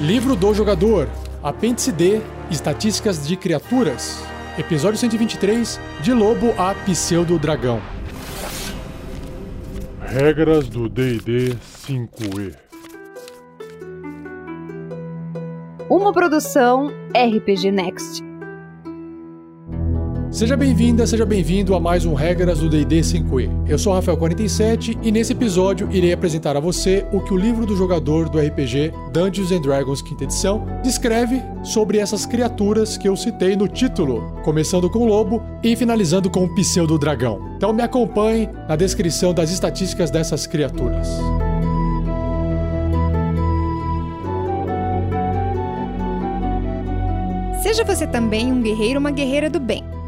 Livro do Jogador, Apêndice D, Estatísticas de Criaturas, Episódio 123, De Lobo a Pseudo Dragão. Regras do D&D 5e. Uma produção RPG Next. Seja bem-vinda, seja bem-vindo a mais um Regras do D&D 5e. Eu sou o Rafael47 e nesse episódio irei apresentar a você o que o livro do jogador do RPG Dungeons and Dragons quinta edição descreve sobre essas criaturas que eu citei no título, começando com o lobo e finalizando com o pseudo dragão. Então me acompanhe na descrição das estatísticas dessas criaturas. Seja você também um guerreiro ou uma guerreira do bem.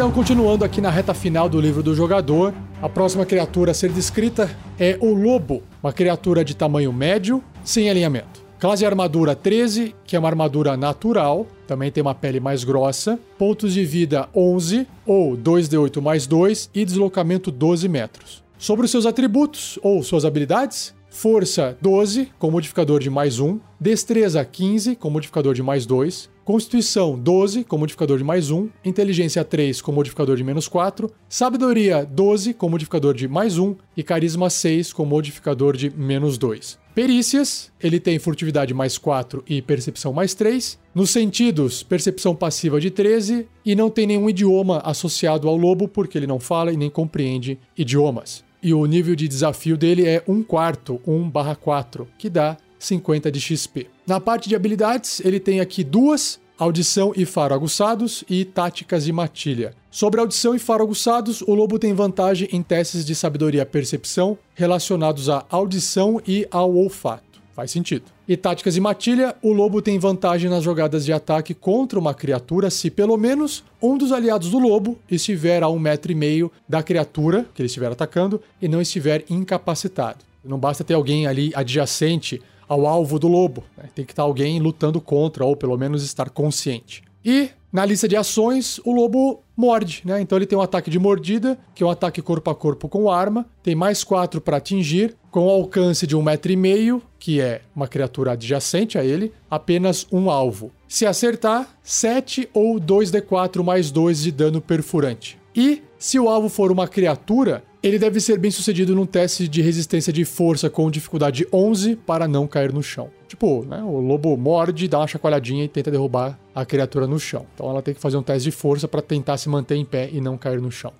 Então, continuando aqui na reta final do livro do jogador, a próxima criatura a ser descrita é o lobo, uma criatura de tamanho médio, sem alinhamento. Classe armadura 13, que é uma armadura natural, também tem uma pele mais grossa. Pontos de vida 11, ou 2d8 mais 2, e deslocamento 12 metros. Sobre os seus atributos, ou suas habilidades, Força 12, com modificador de mais 1. Destreza 15, com modificador de mais 2. Constituição 12, com modificador de mais 1. Inteligência 3, com modificador de menos 4. Sabedoria 12, com modificador de mais 1. E Carisma 6, com modificador de menos 2. Perícias, ele tem furtividade mais 4 e percepção mais 3. Nos sentidos, percepção passiva de 13 e não tem nenhum idioma associado ao lobo porque ele não fala e nem compreende idiomas e o nível de desafio dele é 1 quarto, 1 barra 4, que dá 50 de XP. Na parte de habilidades, ele tem aqui duas, audição e faro aguçados e táticas de matilha. Sobre audição e faro aguçados, o lobo tem vantagem em testes de sabedoria percepção relacionados à audição e ao olfato. Faz sentido. E táticas e matilha, o lobo tem vantagem nas jogadas de ataque contra uma criatura se pelo menos um dos aliados do lobo estiver a um metro e meio da criatura que ele estiver atacando e não estiver incapacitado. Não basta ter alguém ali adjacente ao alvo do lobo, né? tem que estar alguém lutando contra ou pelo menos estar consciente. E na lista de ações, o lobo morde, né? Então ele tem um ataque de mordida, que é um ataque corpo a corpo com arma, tem mais 4 para atingir, com alcance de um metro e meio, que é uma criatura adjacente a ele, apenas um alvo. Se acertar, 7 ou 2d4 mais 2 de dano perfurante. E se o alvo for uma criatura, ele deve ser bem sucedido num teste de resistência de força com dificuldade 11 para não cair no chão. Tipo, né, o lobo morde, dá uma chacoalhadinha e tenta derrubar a criatura no chão. Então ela tem que fazer um teste de força para tentar se manter em pé e não cair no chão.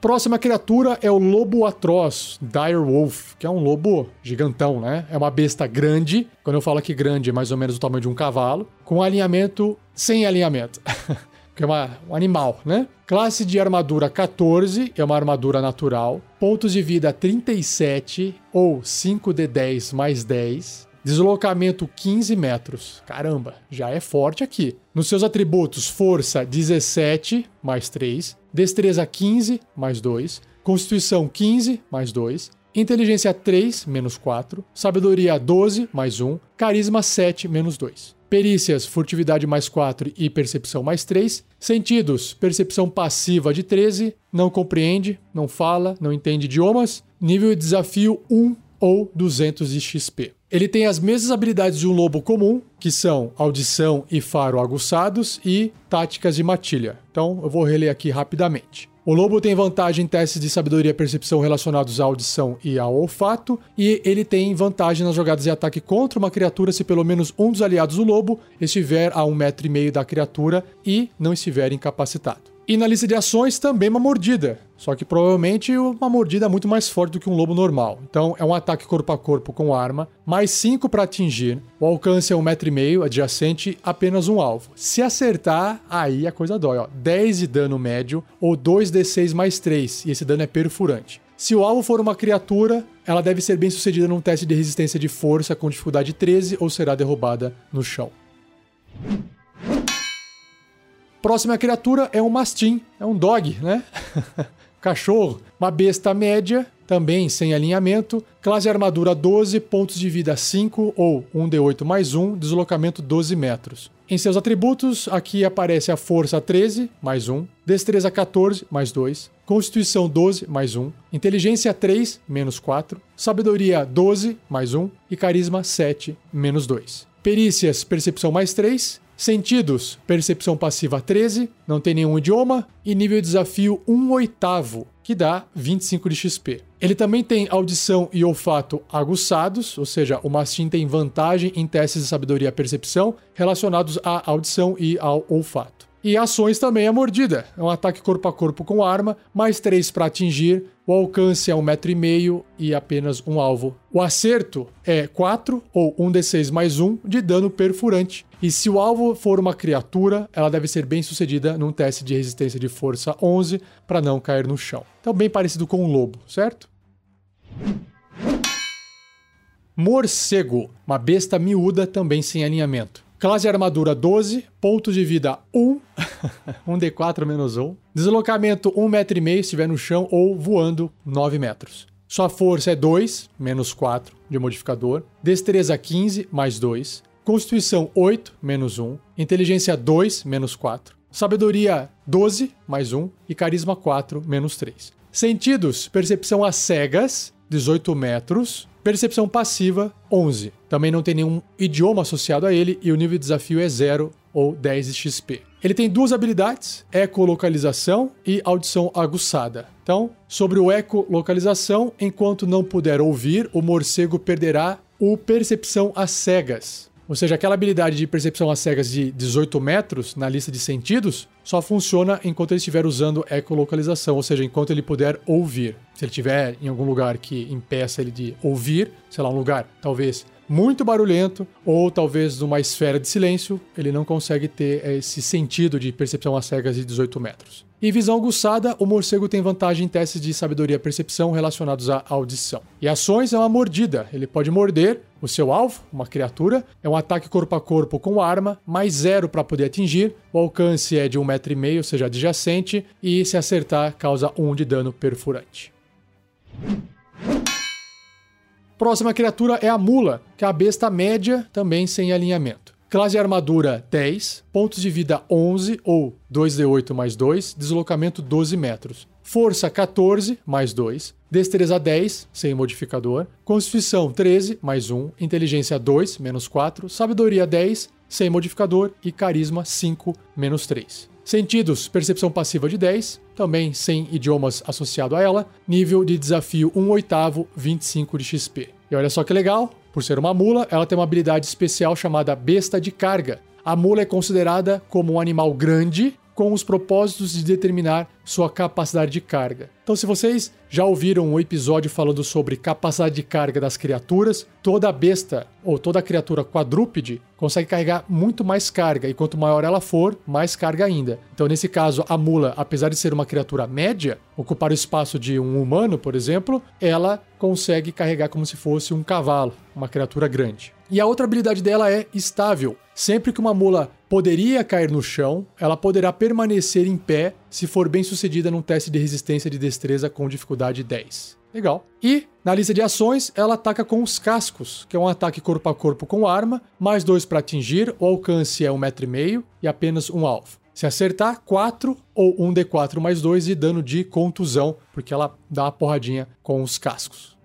Próxima criatura é o lobo atroz, Dire Wolf, que é um lobo gigantão, né? É uma besta grande. Quando eu falo que grande, é mais ou menos o tamanho de um cavalo, com alinhamento sem alinhamento. que é uma, um animal, né? Classe de armadura 14, é uma armadura natural. Pontos de vida 37 ou 5d10 mais 10. Deslocamento 15 metros. Caramba, já é forte aqui. Nos seus atributos, força 17 mais 3. Destreza 15 mais 2. Constituição 15 mais 2. Inteligência 3 menos 4. Sabedoria 12 mais 1. Carisma 7 menos 2. Perícias, furtividade mais 4 e percepção mais 3. Sentidos, percepção passiva de 13. Não compreende, não fala, não entende idiomas. Nível de desafio 1 ou 200 de XP. Ele tem as mesmas habilidades de um lobo comum, que são audição e faro aguçados e táticas de matilha. Então eu vou reler aqui rapidamente. O lobo tem vantagem em testes de sabedoria e percepção relacionados à audição e ao olfato, e ele tem vantagem nas jogadas de ataque contra uma criatura se pelo menos um dos aliados do lobo estiver a um metro e meio da criatura e não estiver incapacitado. E na lista de ações também uma mordida. Só que provavelmente uma mordida muito mais forte do que um lobo normal. Então é um ataque corpo a corpo com arma, mais 5 para atingir. O alcance é um metro e meio, adjacente, apenas um alvo. Se acertar, aí a coisa dói. Ó. 10 de dano médio ou 2d6 mais 3. E esse dano é perfurante. Se o alvo for uma criatura, ela deve ser bem sucedida num teste de resistência de força com dificuldade 13 ou será derrubada no chão. Próxima criatura é um mastim, é um dog, né? Cachorro, uma besta média, também sem alinhamento, classe armadura 12, pontos de vida 5 ou 1d8 mais 1, deslocamento 12 metros. Em seus atributos, aqui aparece a força 13, mais 1, destreza 14, mais 2, constituição 12, mais 1, inteligência 3, menos 4, sabedoria 12, mais 1 e carisma 7, menos 2. Perícias, percepção mais 3, Sentidos, percepção passiva 13, não tem nenhum idioma, e nível de desafio 1 oitavo, que dá 25 de XP. Ele também tem audição e olfato aguçados, ou seja, o Mastim tem vantagem em testes de sabedoria e percepção relacionados à audição e ao olfato. E ações também a mordida. É um ataque corpo a corpo com arma, mais 3 para atingir. O alcance é 1,5 um metro e meio e apenas um alvo. O acerto é 4 ou 1d6 mais 1 de dano perfurante. E se o alvo for uma criatura, ela deve ser bem sucedida num teste de resistência de força 11 para não cair no chão. Então, bem parecido com um lobo, certo? Morcego, uma besta miúda também sem alinhamento. Classe armadura 12, pontos de vida 1, 1d4 menos 1. Deslocamento 1,5 metro e meio se estiver no chão ou voando 9 metros. Sua força é 2, menos 4 de modificador. Destreza 15, mais 2. Constituição 8, menos 1. Inteligência 2, menos 4. Sabedoria 12, mais 1. E carisma 4, menos 3. Sentidos, percepção às cegas, 18 metros. Percepção passiva, 11. Também não tem nenhum idioma associado a ele e o nível de desafio é 0 ou 10 de XP. Ele tem duas habilidades, ecolocalização e audição aguçada. Então, sobre o ecolocalização, enquanto não puder ouvir, o morcego perderá o percepção às cegas. Ou seja, aquela habilidade de percepção às cegas de 18 metros na lista de sentidos só funciona enquanto ele estiver usando ecolocalização, ou seja, enquanto ele puder ouvir. Se ele estiver em algum lugar que impeça ele de ouvir, sei lá, um lugar talvez muito barulhento ou talvez numa esfera de silêncio, ele não consegue ter esse sentido de percepção às cegas de 18 metros. E visão aguçada, o morcego tem vantagem em testes de sabedoria e percepção relacionados à audição. E ações é uma mordida. Ele pode morder o seu alvo, uma criatura. É um ataque corpo a corpo com arma, mais zero para poder atingir. O alcance é de um metro e meio, ou seja, adjacente. E se acertar, causa um de dano perfurante. Próxima criatura é a mula, que é a besta média, também sem alinhamento. Classe de armadura 10, pontos de vida 11 ou 2d8 mais 2, deslocamento 12 metros. Força 14 mais 2, destreza 10 sem modificador, constituição 13 mais 1, inteligência 2 menos 4, sabedoria 10 sem modificador. E carisma 5 menos 3. Sentidos, percepção passiva de 10, também sem idiomas associado a ela, nível de desafio 1 oitavo, 25 de XP. E olha só que legal, por ser uma mula, ela tem uma habilidade especial chamada Besta de Carga. A mula é considerada como um animal grande com os propósitos de determinar sua capacidade de carga. Então, se vocês já ouviram um episódio falando sobre capacidade de carga das criaturas, toda besta ou toda criatura quadrúpede consegue carregar muito mais carga, e quanto maior ela for, mais carga ainda. Então, nesse caso, a mula, apesar de ser uma criatura média, ocupar o espaço de um humano, por exemplo, ela consegue carregar como se fosse um cavalo, uma criatura grande. E a outra habilidade dela é estável. Sempre que uma mula poderia cair no chão, ela poderá permanecer em pé se for bem sucedida num teste de resistência de destreza com dificuldade 10. Legal. E na lista de ações, ela ataca com os cascos, que é um ataque corpo a corpo com arma, mais dois para atingir, o alcance é um metro e meio e apenas um alvo. Se acertar, 4 ou 1 D4 mais 2 de dano de contusão, porque ela dá uma porradinha com os cascos.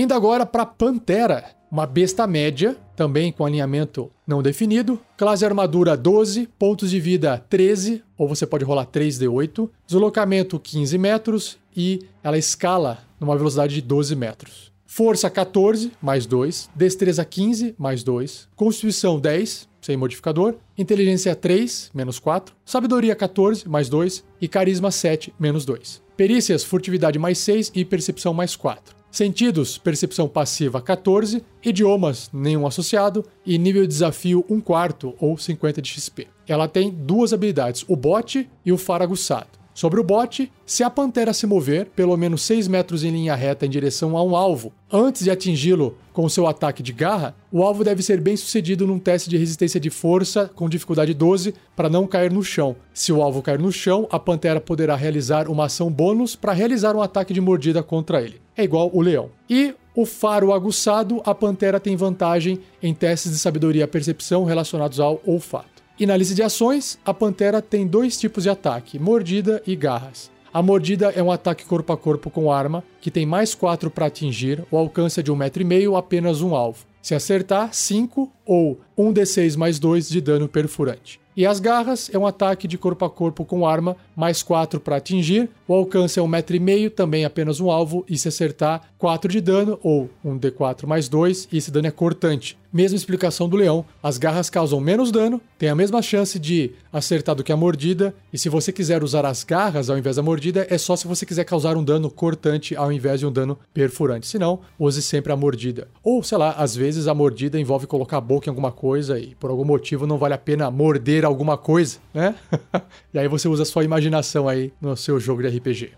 Indo agora para Pantera, uma besta média, também com alinhamento não definido. Classe armadura 12, pontos de vida 13, ou você pode rolar 3d8. Deslocamento 15 metros e ela escala numa velocidade de 12 metros. Força 14, mais 2. Destreza 15, mais 2. Constituição 10, sem modificador. Inteligência 3, menos 4. Sabedoria 14, mais 2. E carisma 7, menos 2. Perícias, furtividade mais 6 e percepção mais 4. Sentidos, percepção passiva 14, idiomas nenhum associado e nível de desafio 1 quarto ou 50 de XP. Ela tem duas habilidades, o bote e o faro aguçado. Sobre o bote, se a pantera se mover pelo menos 6 metros em linha reta em direção a um alvo, antes de atingi-lo com seu ataque de garra, o alvo deve ser bem sucedido num teste de resistência de força com dificuldade 12 para não cair no chão. Se o alvo cair no chão, a pantera poderá realizar uma ação bônus para realizar um ataque de mordida contra ele. É igual o leão. E o faro aguçado, a pantera tem vantagem em testes de sabedoria e percepção relacionados ao olfato. E na lista de ações, a pantera tem dois tipos de ataque: mordida e garras. A mordida é um ataque corpo a corpo com arma, que tem mais 4 para atingir, o alcance é de 1,5m, apenas um alvo. Se acertar, 5 ou 1d6 mais 2 de dano perfurante. E as garras é um ataque de corpo a corpo com arma, mais 4 para atingir. O alcance é 1,5m, também apenas um alvo, e se acertar, 4 de dano, ou um D4 mais 2, e esse dano é cortante. Mesma explicação do leão, as garras causam menos dano, tem a mesma chance de acertar do que a mordida, e se você quiser usar as garras ao invés da mordida, é só se você quiser causar um dano cortante ao invés de um dano perfurante. Se não, use sempre a mordida. Ou, sei lá, às vezes a mordida envolve colocar a boca em alguma coisa e por algum motivo não vale a pena morder alguma coisa, né? e aí você usa a sua imaginação aí no seu jogo de RPG.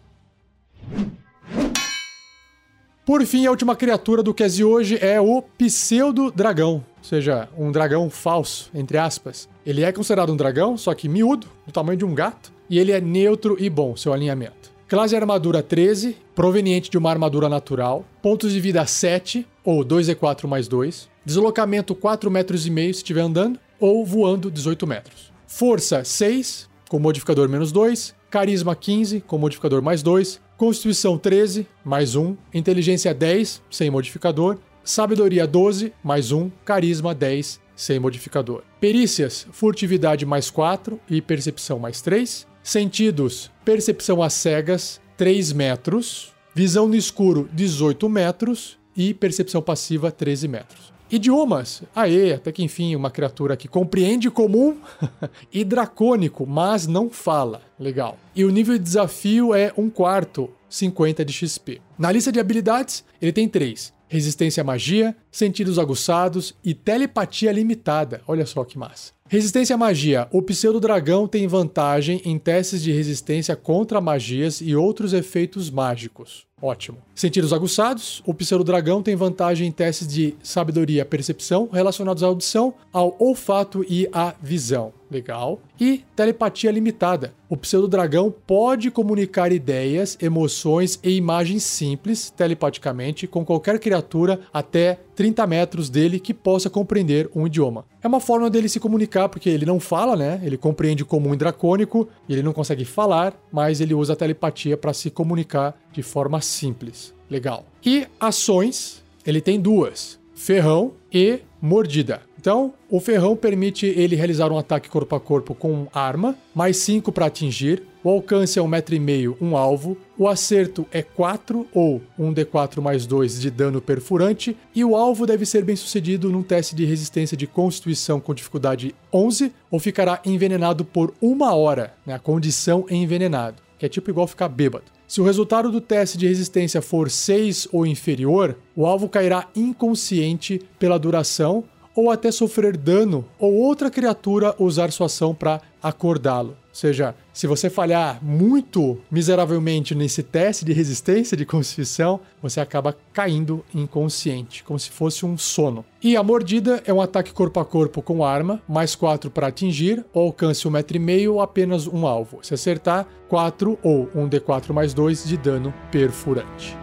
Por fim, a última criatura do Case hoje é o Pseudo-Dragão, ou seja, um dragão falso, entre aspas. Ele é considerado um dragão, só que miúdo, do tamanho de um gato, e ele é neutro e bom, seu alinhamento. Classe armadura 13, proveniente de uma armadura natural. Pontos de vida 7, ou 2e4 mais 2. Deslocamento 4 metros e meio se estiver andando, ou voando 18 metros. Força 6, com modificador menos 2. Carisma 15, com modificador mais 2. Constituição 13, mais 1. Inteligência 10, sem modificador. Sabedoria 12, mais 1. Carisma 10, sem modificador. Perícias, furtividade mais 4 e percepção mais 3. Sentidos, percepção às cegas, 3 metros. Visão no escuro, 18 metros. E percepção passiva, 13 metros. Idiomas. Aê, até que enfim, uma criatura que compreende comum e dracônico, mas não fala. Legal. E o nível de desafio é um quarto, 50 de XP. Na lista de habilidades, ele tem três: resistência à magia, sentidos aguçados e telepatia limitada. Olha só que massa. Resistência à magia. O pseudo dragão tem vantagem em testes de resistência contra magias e outros efeitos mágicos. Ótimo. Sentidos aguçados. O pseudo dragão tem vantagem em testes de sabedoria percepção relacionados à audição, ao olfato e à visão. Legal. E telepatia limitada. O pseudo dragão pode comunicar ideias, emoções e imagens simples telepaticamente com qualquer criatura até 30 metros dele que possa compreender um idioma. É uma forma dele se comunicar porque ele não fala, né? Ele compreende comum e dracônico, ele não consegue falar, mas ele usa a telepatia para se comunicar de forma simples. Legal. E ações, ele tem duas: ferrão e mordida. Então, o ferrão permite ele realizar um ataque corpo a corpo com arma, mais 5 para atingir. O alcance é 1,5m, um alvo. O acerto é 4 ou 1d4 mais 2 de dano perfurante. E o alvo deve ser bem sucedido num teste de resistência de constituição com dificuldade 11 ou ficará envenenado por uma hora. Né? A condição envenenado, que é tipo igual ficar bêbado. Se o resultado do teste de resistência for 6 ou inferior, o alvo cairá inconsciente pela duração ou até sofrer dano ou outra criatura usar sua ação para acordá-lo. Ou seja, se você falhar muito miseravelmente nesse teste de resistência de constituição, você acaba caindo inconsciente, como se fosse um sono. E a mordida é um ataque corpo a corpo com arma, mais 4 para atingir, ou alcance 1,5m ou apenas um alvo. Se acertar, 4 ou 1d4 mais 2 de dano perfurante.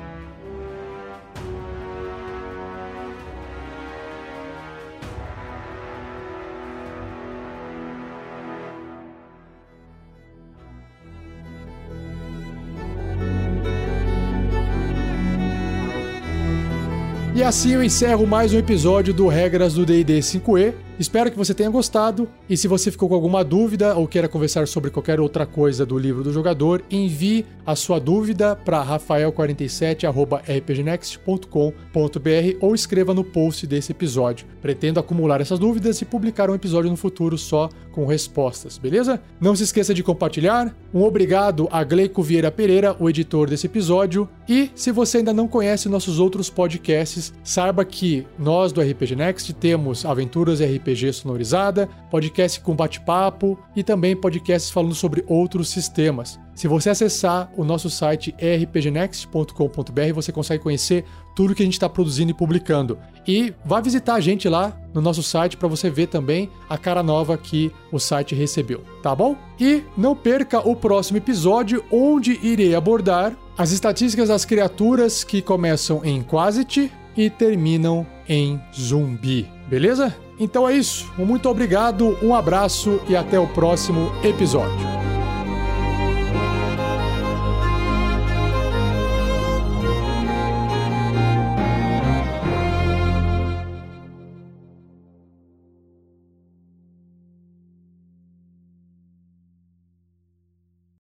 E assim eu encerro mais um episódio do Regras do D&D 5e. Espero que você tenha gostado e se você ficou com alguma dúvida ou queira conversar sobre qualquer outra coisa do livro do jogador, envie a sua dúvida para rafael47@rpgnext.com.br ou escreva no post desse episódio. Pretendo acumular essas dúvidas e publicar um episódio no futuro só com respostas, beleza? Não se esqueça de compartilhar. Um obrigado a Gleico Vieira Pereira, o editor desse episódio, e se você ainda não conhece nossos outros podcasts, saiba que nós do RPG Next temos Aventuras RPG RPG sonorizada, podcast com bate-papo e também podcasts falando sobre outros sistemas. Se você acessar o nosso site rpgnext.com.br, você consegue conhecer tudo que a gente está produzindo e publicando. E vá visitar a gente lá no nosso site para você ver também a cara nova que o site recebeu, tá bom? E não perca o próximo episódio, onde irei abordar as estatísticas das criaturas que começam em Quasity e terminam em Zumbi, beleza? Então é isso. Muito obrigado, um abraço e até o próximo episódio.